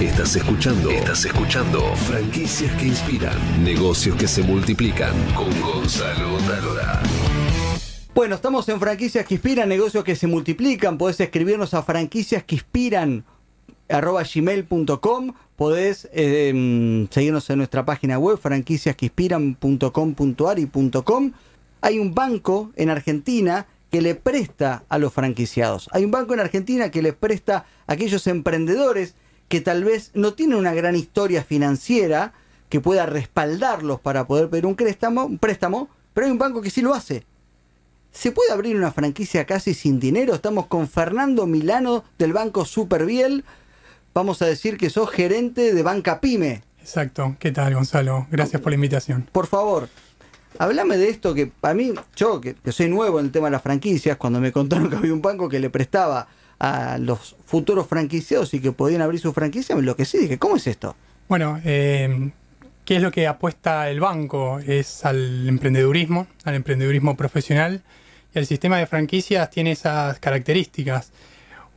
Estás escuchando. Estás escuchando. Franquicias que inspiran. Negocios que se multiplican. Con Gonzalo Talora. Bueno, estamos en franquicias que inspiran, negocios que se multiplican. Podés escribirnos a franquicias que inspiran arroba gmail.com. Podés eh, seguirnos en nuestra página web franquiciasqueinspiran.com.ar y. Hay un banco en Argentina que le presta a los franquiciados. Hay un banco en Argentina que le presta a aquellos emprendedores que tal vez no tienen una gran historia financiera que pueda respaldarlos para poder pedir un préstamo, un préstamo, pero hay un banco que sí lo hace. ¿Se puede abrir una franquicia casi sin dinero? Estamos con Fernando Milano del Banco Superbiel. Vamos a decir que sos gerente de Banca Pyme. Exacto. ¿Qué tal, Gonzalo? Gracias por la invitación. Por favor, Háblame de esto que para mí, yo que, soy nuevo en el tema de las franquicias, cuando me contaron que había un banco que le prestaba a los futuros franquiciados y que podían abrir su franquicia, me enloquecí. Dije, ¿cómo es esto? Bueno, eh, ¿qué es lo que apuesta el banco? Es al emprendedurismo, al emprendedurismo profesional. Y el sistema de franquicias tiene esas características.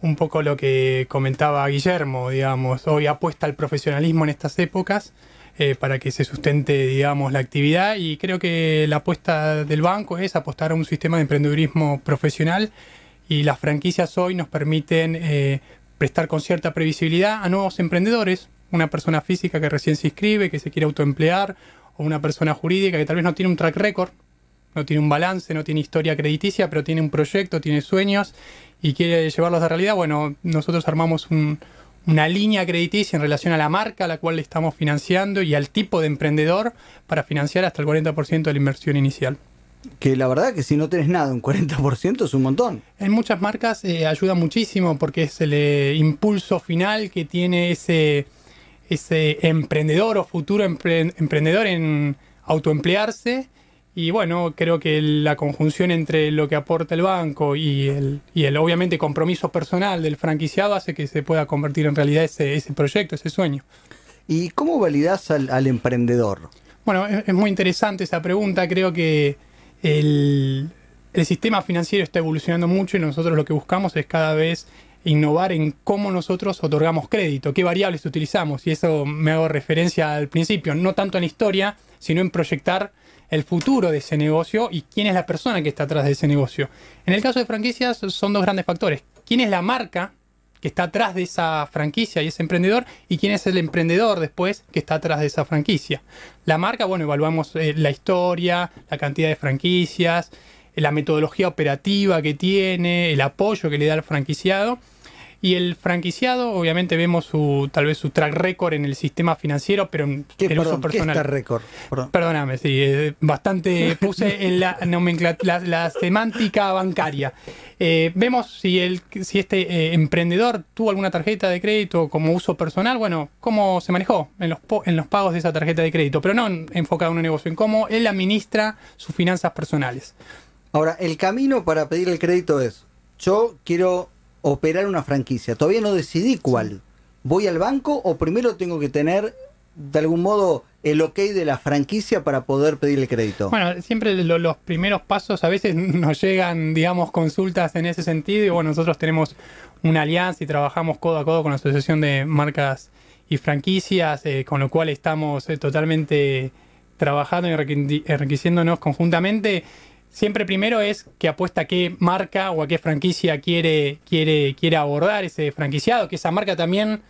Un poco lo que comentaba Guillermo, digamos, hoy apuesta al profesionalismo en estas épocas eh, para que se sustente, digamos, la actividad. Y creo que la apuesta del banco es apostar a un sistema de emprendedurismo profesional y las franquicias hoy nos permiten eh, prestar con cierta previsibilidad a nuevos emprendedores, una persona física que recién se inscribe, que se quiere autoemplear, o una persona jurídica que tal vez no tiene un track record, no tiene un balance, no tiene historia crediticia, pero tiene un proyecto, tiene sueños y quiere llevarlos a realidad. Bueno, nosotros armamos un, una línea crediticia en relación a la marca a la cual le estamos financiando y al tipo de emprendedor para financiar hasta el 40% de la inversión inicial. Que la verdad que si no tenés nada, un 40% es un montón. En muchas marcas eh, ayuda muchísimo porque es el eh, impulso final que tiene ese, ese emprendedor o futuro emprendedor en autoemplearse y bueno, creo que la conjunción entre lo que aporta el banco y el, y el obviamente compromiso personal del franquiciado hace que se pueda convertir en realidad ese, ese proyecto, ese sueño. ¿Y cómo validas al, emprendedor? Bueno, es, muy interesante esa pregunta. Creo que el, el sistema financiero está evolucionando mucho y nosotros lo que buscamos es cada vez innovar en cómo nosotros otorgamos crédito, qué variables utilizamos. Y eso me hago referencia al principio, no tanto en la historia, sino en proyectar el futuro de ese negocio y quién es la persona que está atrás de ese negocio. En el caso de franquicias son dos grandes factores. ¿Quién es la marca que está atrás de esa franquicia y ese emprendedor y quién es el emprendedor después que está atrás de esa franquicia. La marca, bueno, evaluamos eh, la historia, la cantidad de franquicias, la metodología operativa que tiene, el apoyo que le da al franquiciado y el franquiciado, obviamente vemos su tal vez su track record en el sistema financiero, pero en el uso personal. ¿qué récord? Perdóname, sí, eh, bastante puse en la nomenclatura, la, semántica bancaria. Eh, vemos si el si este eh, emprendedor tuvo alguna tarjeta de crédito como uso personal, bueno, cómo se manejó en los en los pagos de esa tarjeta de crédito, pero no enfocado en un negocio, en cómo él administra sus finanzas personales. Ahora, el camino para pedir el crédito es, yo quiero operar una franquicia. Todavía no decidí cuál. ¿Voy al banco o primero tengo que tener de algún modo el ok de la franquicia para poder pedir el crédito? Bueno, siempre los primeros pasos a veces nos llegan, digamos, consultas en ese sentido y bueno, nosotros tenemos una alianza y trabajamos codo a codo con la Asociación de Marcas y Franquicias, eh, con lo cual estamos eh, totalmente trabajando y enriqueciéndonos conjuntamente siempre primero es que apuesta a qué marca o a qué franquicia quiere, quiere, quiere abordar ese franquiciado, que esa marca también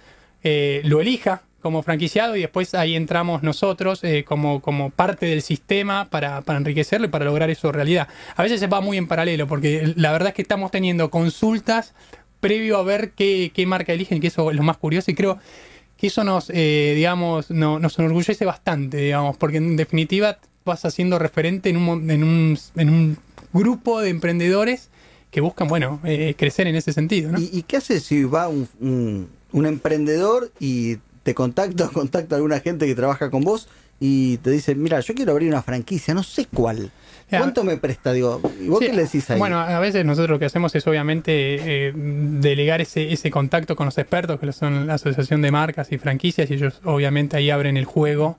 eh, lo elija como franquiciado y después ahí entramos nosotros eh, como, como parte del sistema para, enriquecerlo y para lograr eso realidad. A veces se va muy en paralelo porque la verdad es que estamos teniendo consultas previo a ver qué, qué marca eligen, que eso es lo más curioso y creo que eso nos, eh, digamos, nos enorgullece bastante, digamos, porque en definitiva vas haciendo referente en un, en un, en un grupo de emprendedores que buscan, bueno, eh, crecer en ese sentido. ¿no? ¿Y, qué haces si va un, un, emprendedor y te contacta, contacta a alguna gente que trabaja con vos y te dice, mira, yo quiero abrir una franquicia, no sé cuál. ¿Cuánto me presta? Digo, ¿y vos qué le decís ahí? Bueno, a veces nosotros lo que hacemos es obviamente eh, delegar ese, ese contacto con los expertos, que son la Asociación de Marcas y Franquicias, y ellos obviamente ahí abren el juego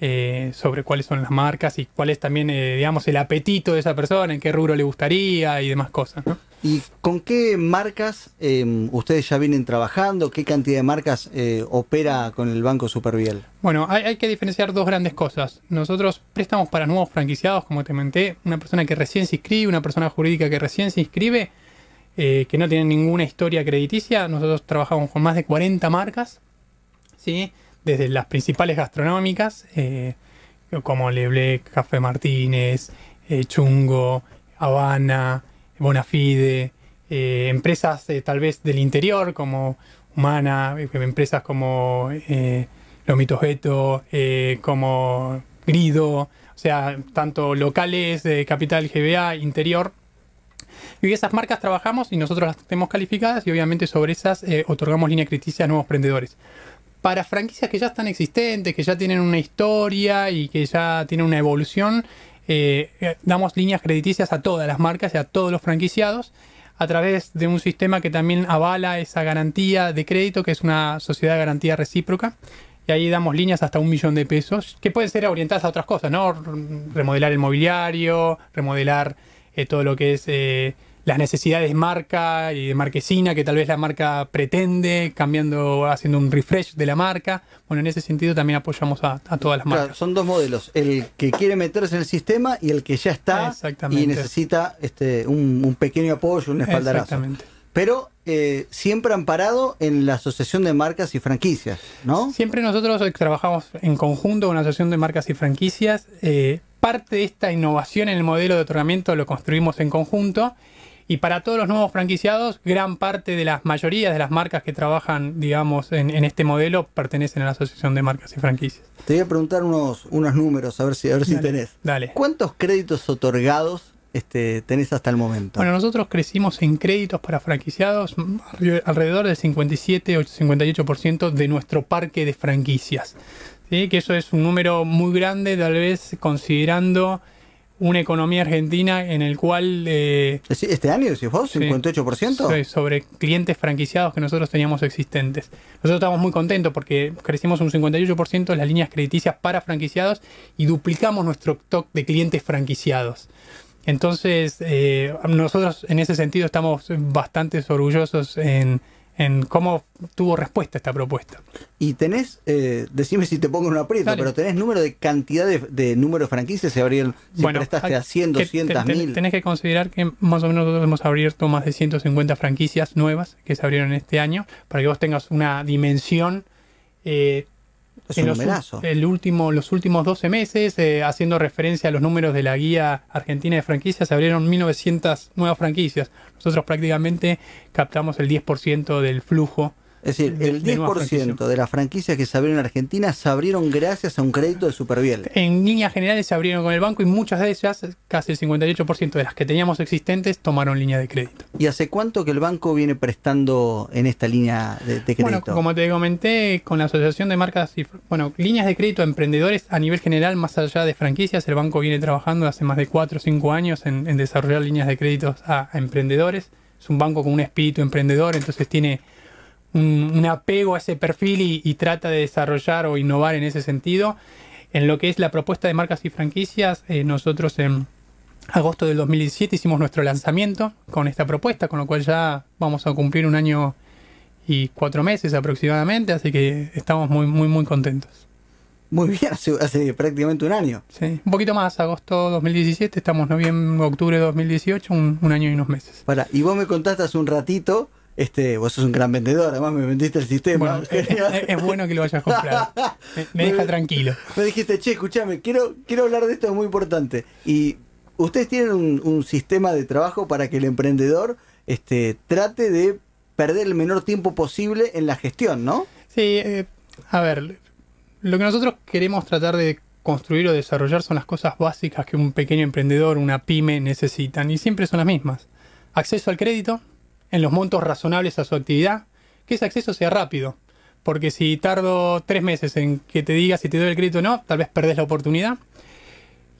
eh, sobre cuáles son las marcas y cuál es también, eh, digamos, el apetito de esa persona, en qué rubro le gustaría y demás cosas. ¿Y con qué marcas eh, ustedes ya vienen trabajando? ¿Qué cantidad de marcas eh, opera con el Banco Superviel? Bueno, hay, hay que diferenciar dos grandes cosas. Nosotros prestamos para nuevos franquiciados, como te comenté, una persona que recién se inscribe, una persona jurídica que recién se inscribe, que no tiene ninguna historia crediticia. Nosotros trabajamos con más de 40 marcas, ¿sí? Desde las principales gastronómicas, eh, como Leblec, Café Martínez, eh, Chungo, Habana, Bonafide, eh, empresas eh, tal vez del interior como Humana, empresas como Lomito Geto, eh, como Grido, o sea, tanto locales de Capital GBA, interior. Y esas marcas trabajamos y nosotros las tenemos calificadas y obviamente sobre esas otorgamos línea crediticia a nuevos emprendedores. Para franquicias que ya están existentes, que ya tienen una historia y que ya tienen una evolución, eh, eh, damos líneas crediticias a todas las marcas y a todos los franquiciados a través de un sistema que también avala esa garantía de crédito, que es una sociedad de garantía recíproca. Y ahí damos líneas hasta un millón de pesos, que pueden ser orientadas a otras cosas, ¿no? Remodelar el mobiliario, remodelar eh, todo lo que es las necesidades de marca y de marquesina que tal vez la marca pretende, cambiando, haciendo un refresh de la marca. Bueno, en ese sentido también apoyamos a, a todas las Claro, marcas. son dos modelos, el que quiere meterse en el sistema y el que ya está y necesita este, un, un pequeño apoyo, un espaldarazo. Exactamente. Pero eh, siempre amparado en la Asociación de Marcas y Franquicias, ¿no? Siempre nosotros trabajamos en conjunto con la Asociación de Marcas y Franquicias. Eh, parte de esta innovación en el modelo de otorgamiento lo construimos en conjunto. Y para todos los nuevos franquiciados, gran parte de las mayorías de las marcas que trabajan, digamos, en, en este modelo pertenecen a la Asociación de Marcas y Franquicias. Te voy a preguntar unos, unos números, a ver si, a ver si Dale, tenés. Dale. ¿Cuántos créditos otorgados este, tenés hasta el momento? Bueno, nosotros crecimos en créditos para franquiciados mm, alrededor del 57 o 58% de nuestro parque de franquicias. ¿sí? Que eso es un número muy grande, tal vez considerando una economía argentina en el cual eh, ¿Este año decís vos? Sí. ¿58%? so- sobre clientes franquiciados que nosotros teníamos existentes. Nosotros estamos muy contentos porque crecimos un 58% en las líneas crediticias para franquiciados y duplicamos nuestro stock de clientes franquiciados. Entonces, eh, nosotros en ese sentido estamos bastante orgullosos en, en cómo tuvo respuesta esta propuesta. Y tenés, eh, decime si te pongo en un aprieto, Dale. pero tenés número de cantidad de, de número de franquicias, se abrieron, si prestaste a 100, que 200 ten- ten- mil. Tenés que considerar que más o menos nosotros hemos abierto más de 150 franquicias nuevas que se abrieron este año, para que vos tengas una dimensión. eh, Es en un los, numerazo. el último, los últimos 12 meses, eh, haciendo referencia a los números de la guía argentina de franquicias, se abrieron 1900 nuevas franquicias. Nosotros prácticamente captamos el 10% del flujo. Es decir, de- el de nueva 10% franquicia. de las franquicias que se abrieron en Argentina se abrieron gracias a un crédito de Superviel. En líneas generales se abrieron con el banco y muchas de ellas, casi el 58% de las que teníamos existentes, tomaron línea de crédito. ¿Y hace cuánto que el banco viene prestando en esta línea de, de Bueno, crédito? como te comenté, con la Asociación de Marcas y bueno, líneas de crédito a emprendedores a nivel general, más allá de franquicias, el banco viene trabajando hace más de 4 o 5 años en, en desarrollar líneas de créditos a, a emprendedores. Es un banco con un espíritu emprendedor, entonces tiene un, un apego a ese perfil y, y trata de desarrollar o innovar en ese sentido. En lo que es la propuesta de marcas y franquicias, eh, nosotros en agosto del 2017 hicimos nuestro lanzamiento con esta propuesta, con lo cual ya vamos a cumplir un año y cuatro meses aproximadamente, así que estamos muy, muy, muy contentos. Muy bien, hace, hace prácticamente un año. Sí, un poquito más, agosto 2017, estamos noviembre, octubre de 2018, un, un año y unos meses. Para, y vos me contaste hace un ratito, este, vos sos un gran vendedor, además me vendiste el sistema. Bueno, es, es- es bueno que lo hayas comprado. Me, me deja tranquilo. Me dijiste, che, escúchame, quiero, quiero hablar de esto, es muy importante. Y ustedes tienen un, un sistema de trabajo para que el emprendedor este, trate de perder el menor tiempo posible en la gestión, ¿no? Sí, eh, a ver, lo que nosotros queremos tratar de construir o desarrollar son las cosas básicas que un pequeño emprendedor, una pyme necesitan y siempre son las mismas. Acceso al crédito en los montos razonables a su actividad, que ese acceso sea rápido, porque si tardo tres meses en que te diga si te doy el crédito o no, tal vez perdés la oportunidad.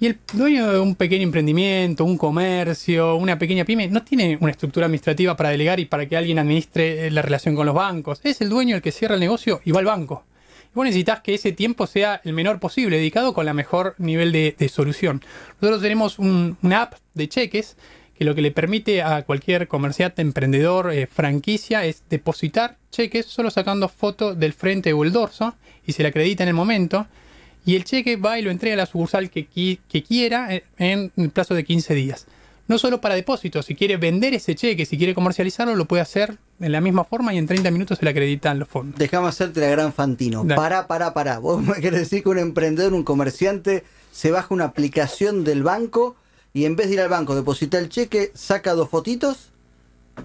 Y el dueño de un pequeño emprendimiento, un comercio, una pequeña pyme, no tiene una estructura administrativa para delegar y para que alguien administre eh, la relación con los bancos. Es el dueño el que cierra el negocio y va al banco. Y vos necesitas que ese tiempo sea el menor posible, dedicado con la mejor nivel de, solución. Nosotros tenemos un- una app de cheques que lo que le permite a cualquier comerciante, emprendedor, eh, franquicia, es depositar cheques solo sacando foto del frente o el dorso y se le acredita en el momento. Y el cheque va y lo entrega a la sucursal que, que quiera eh, en el plazo de 15 días. No solo para depósitos, si quiere vender ese cheque, si quiere comercializarlo, lo puede hacer de la misma forma y en 30 minutos se le acreditan los fondos. Déjame hacerte la gran Fantino. Pará, pará, pará. Vos me querés decir que un emprendedor, un comerciante, se baja una aplicación del banco y en vez de ir al banco, depositar el cheque, saca dos fotitos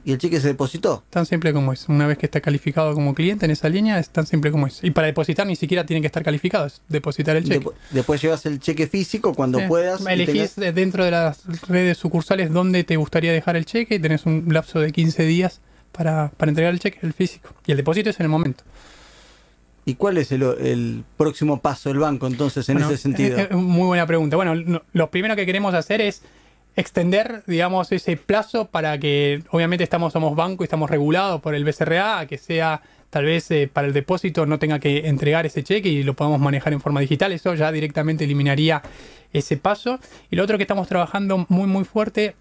y el cheque se depositó. Tan simple como es. Una vez que está calificado como cliente en esa línea, es tan simple como es. Y para depositar ni siquiera tiene que estar calificado, es depositar el cheque. después llevas el cheque físico cuando puedas. Elegís dentro de las redes sucursales dónde te gustaría dejar el cheque y tenés un lapso de 15 días para, para entregar el cheque, el físico. Y el depósito es en el momento. ¿Y cuál es el, próximo paso del banco entonces en ese sentido? muy buena pregunta. Bueno, lo primero que queremos hacer es extender, digamos, ese plazo para que, obviamente estamos, somos banco y estamos regulados por el BCRA, que sea tal vez eh, para el depósito no tenga que entregar ese cheque y lo podamos manejar en forma digital. Eso ya directamente eliminaría ese paso. Y lo otro que estamos trabajando muy, muy fuerte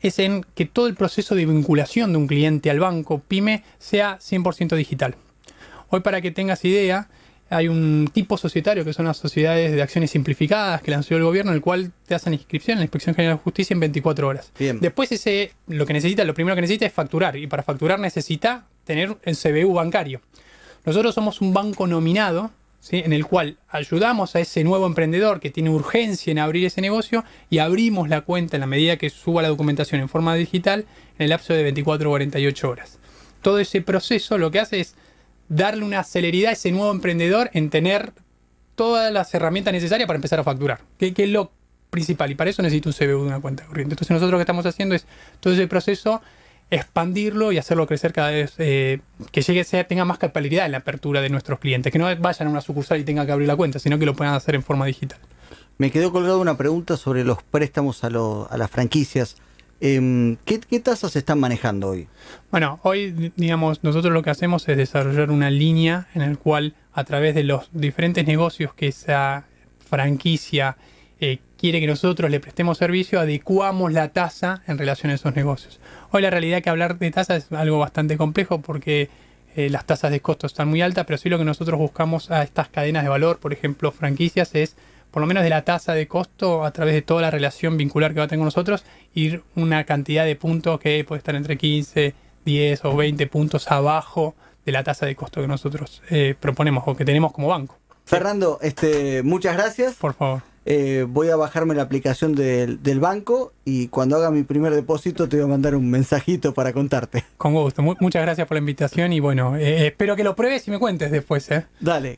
es en que todo el proceso de vinculación de un cliente al banco PyME sea 100% digital. Hoy para que tengas idea, hay un tipo societario que son las sociedades de acciones simplificadas que lanzó el gobierno, el cual te hacen inscripción en la Inspección General de Justicia en 24 horas. Después ese, lo que necesita, lo primero que necesita es facturar, y para facturar necesita tener el CBU bancario. Nosotros somos un banco nominado, ¿sí? en el cual ayudamos a ese nuevo emprendedor que tiene urgencia en abrir ese negocio y abrimos la cuenta en la medida que suba la documentación en forma digital en el lapso de 24 o 48 horas. Todo ese proceso lo que hace es darle una celeridad a ese nuevo emprendedor en tener todas las herramientas necesarias para empezar a facturar, que, es lo principal. Y para eso necesito un CBU de una cuenta corriente. Entonces nosotros lo que estamos haciendo es todo ese proceso expandirlo y hacerlo crecer cada vez, eh, que llegue, sea, tenga más capacidad en la apertura de nuestros clientes, que no vayan a una sucursal y tengan que abrir la cuenta, sino que lo puedan hacer en forma digital. Me quedó colgado una pregunta sobre los préstamos a, a las franquicias. Em, ¿qué, tasas se están manejando hoy? Bueno, hoy, digamos, nosotros lo que hacemos es desarrollar una línea en la cual, a través de los diferentes negocios que esa franquicia eh, quiere que nosotros le prestemos servicio, adecuamos la tasa en relación a esos negocios. Hoy la realidad es que hablar de tasas es algo bastante complejo porque eh, las tasas de costo están muy altas, pero sí lo que nosotros buscamos a estas cadenas de valor, por ejemplo, franquicias, es por lo menos de la tasa de costo a través de toda la relación vincular que va a tener con nosotros, ir una cantidad de puntos que puede estar entre 15, 10 o 20 puntos abajo de la tasa de costo que nosotros eh, proponemos o que tenemos como banco. Fernando, este, muchas gracias. Por favor. Eh, voy a bajarme la aplicación del, banco y cuando haga mi primer depósito te voy a mandar un mensajito para contarte. Con gusto. muchas gracias por la invitación y bueno, eh, espero que lo pruebes y me cuentes después. Dale.